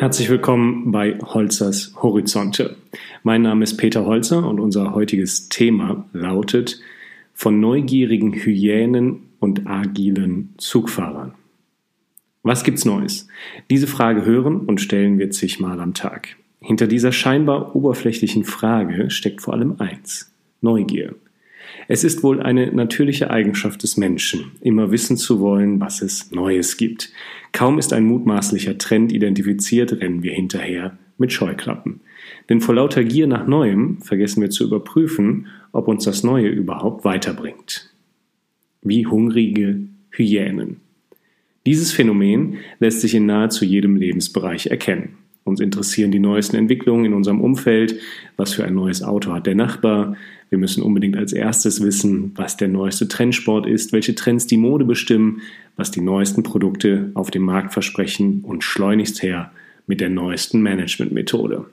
Herzlich willkommen bei Holzers Horizonte. Mein Name ist Peter Holzer und unser heutiges Thema lautet von neugierigen Hyänen und agilen Zugfahrern. Was gibt's Neues? Diese Frage hören und stellen wir zigmal am Tag. Hinter dieser scheinbar oberflächlichen Frage steckt vor allem eins. Neugier. Es ist wohl eine natürliche Eigenschaft des Menschen, immer wissen zu wollen, was es Neues gibt. Kaum ist ein mutmaßlicher Trend identifiziert, rennen wir hinterher mit Scheuklappen. Denn vor lauter Gier nach Neuem vergessen wir zu überprüfen, ob uns das Neue überhaupt weiterbringt. Wie hungrige Hyänen. Dieses Phänomen lässt sich in nahezu jedem Lebensbereich erkennen. Uns interessieren die neuesten Entwicklungen in unserem Umfeld. Was für ein neues Auto hat der Nachbar? Wir müssen unbedingt als erstes wissen, was der neueste Trendsport ist, welche Trends die Mode bestimmen, was die neuesten Produkte auf dem Markt versprechen und schleunigst her mit der neuesten Managementmethode.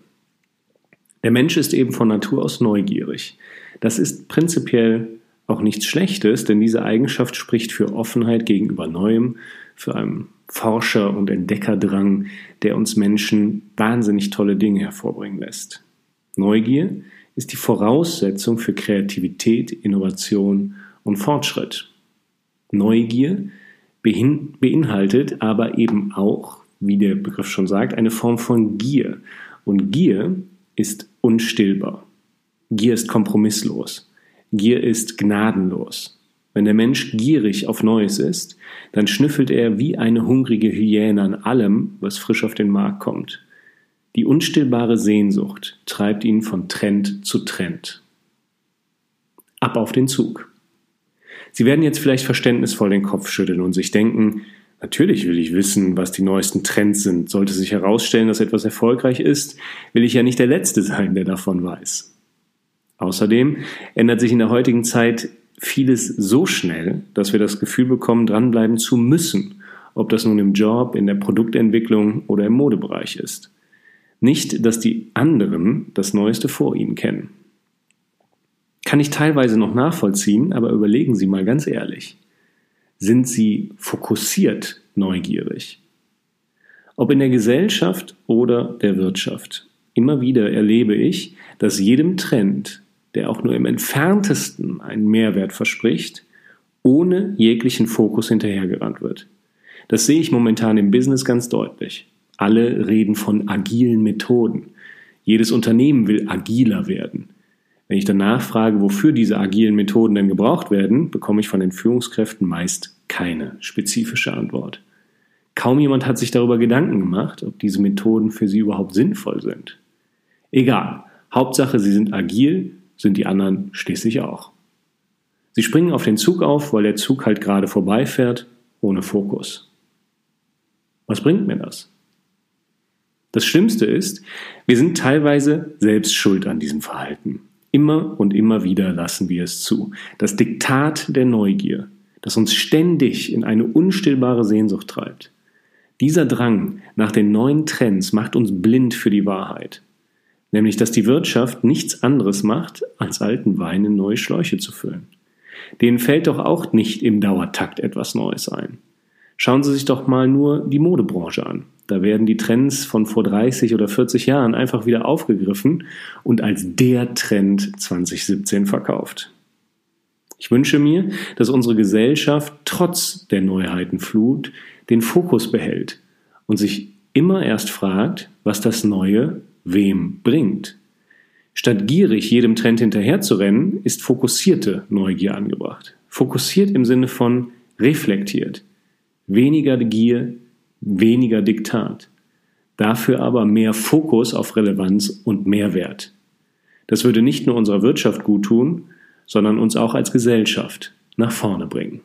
Der Mensch ist eben von Natur aus neugierig. Das ist prinzipiell auch nichts Schlechtes, denn diese Eigenschaft spricht für Offenheit gegenüber Neuem, für einen Forscher- und Entdeckerdrang, der uns Menschen wahnsinnig tolle Dinge hervorbringen lässt. Neugier ist die Voraussetzung für Kreativität, Innovation und Fortschritt. Neugier beinhaltet aber eben auch, wie der Begriff schon sagt, eine Form von Gier. Und Gier ist unstillbar. Gier ist kompromisslos. Gier ist gnadenlos. Wenn der Mensch gierig auf Neues ist, dann schnüffelt er wie eine hungrige Hyäne an allem, was frisch auf den Markt kommt. Die unstillbare Sehnsucht treibt ihn von Trend zu Trend. Ab auf den Zug. Sie werden jetzt vielleicht verständnisvoll den Kopf schütteln und sich denken, natürlich will ich wissen, was die neuesten Trends sind. Sollte sich herausstellen, dass etwas erfolgreich ist, will ich ja nicht der Letzte sein, der davon weiß. Außerdem ändert sich in der heutigen Zeit vieles so schnell, dass wir das Gefühl bekommen, dranbleiben zu müssen, ob das nun im Job, in der Produktentwicklung oder im Modebereich ist. Nicht, dass die anderen das Neueste vor ihnen kennen. Kann ich teilweise noch nachvollziehen, aber überlegen Sie mal ganz ehrlich. Sind Sie fokussiert neugierig? Ob in der Gesellschaft oder der Wirtschaft. Immer wieder erlebe ich, dass jedem Trend der auch nur im entferntesten einen Mehrwert verspricht, ohne jeglichen Fokus hinterhergerannt wird. Das sehe ich momentan im Business ganz deutlich. Alle reden von agilen Methoden. Jedes Unternehmen will agiler werden. Wenn ich danach frage, wofür diese agilen Methoden denn gebraucht werden, bekomme ich von den Führungskräften meist keine spezifische Antwort. Kaum jemand hat sich darüber Gedanken gemacht, ob diese Methoden für sie überhaupt sinnvoll sind. Egal, Hauptsache, sie sind agil sind die anderen schließlich auch. Sie springen auf den Zug auf, weil der Zug halt gerade vorbeifährt, ohne Fokus. Was bringt mir das? Das Schlimmste ist, wir sind teilweise selbst schuld an diesem Verhalten. Immer und immer wieder lassen wir es zu. Das Diktat der Neugier, das uns ständig in eine unstillbare Sehnsucht treibt. Dieser Drang nach den neuen Trends macht uns blind für die Wahrheit nämlich dass die Wirtschaft nichts anderes macht, als alten Wein in neue Schläuche zu füllen. Denen fällt doch auch nicht im Dauertakt etwas Neues ein. Schauen Sie sich doch mal nur die Modebranche an. Da werden die Trends von vor 30 oder 40 Jahren einfach wieder aufgegriffen und als der Trend 2017 verkauft. Ich wünsche mir, dass unsere Gesellschaft trotz der Neuheitenflut den Fokus behält und sich immer erst fragt, was das Neue wem bringt. Statt gierig jedem Trend hinterherzurennen, ist fokussierte Neugier angebracht. Fokussiert im Sinne von reflektiert. Weniger Gier, weniger Diktat. Dafür aber mehr Fokus auf Relevanz und Mehrwert. Das würde nicht nur unserer Wirtschaft gut tun, sondern uns auch als Gesellschaft nach vorne bringen.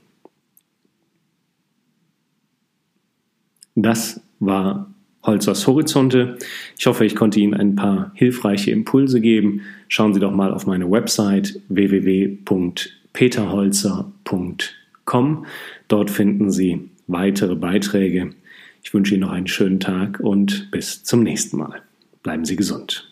Das war Holzers Horizonte. Ich hoffe, ich konnte Ihnen ein paar hilfreiche Impulse geben. Schauen Sie doch mal auf meine Website www.peterholzer.com. Dort finden Sie weitere Beiträge. Ich wünsche Ihnen noch einen schönen Tag und bis zum nächsten Mal. Bleiben Sie gesund.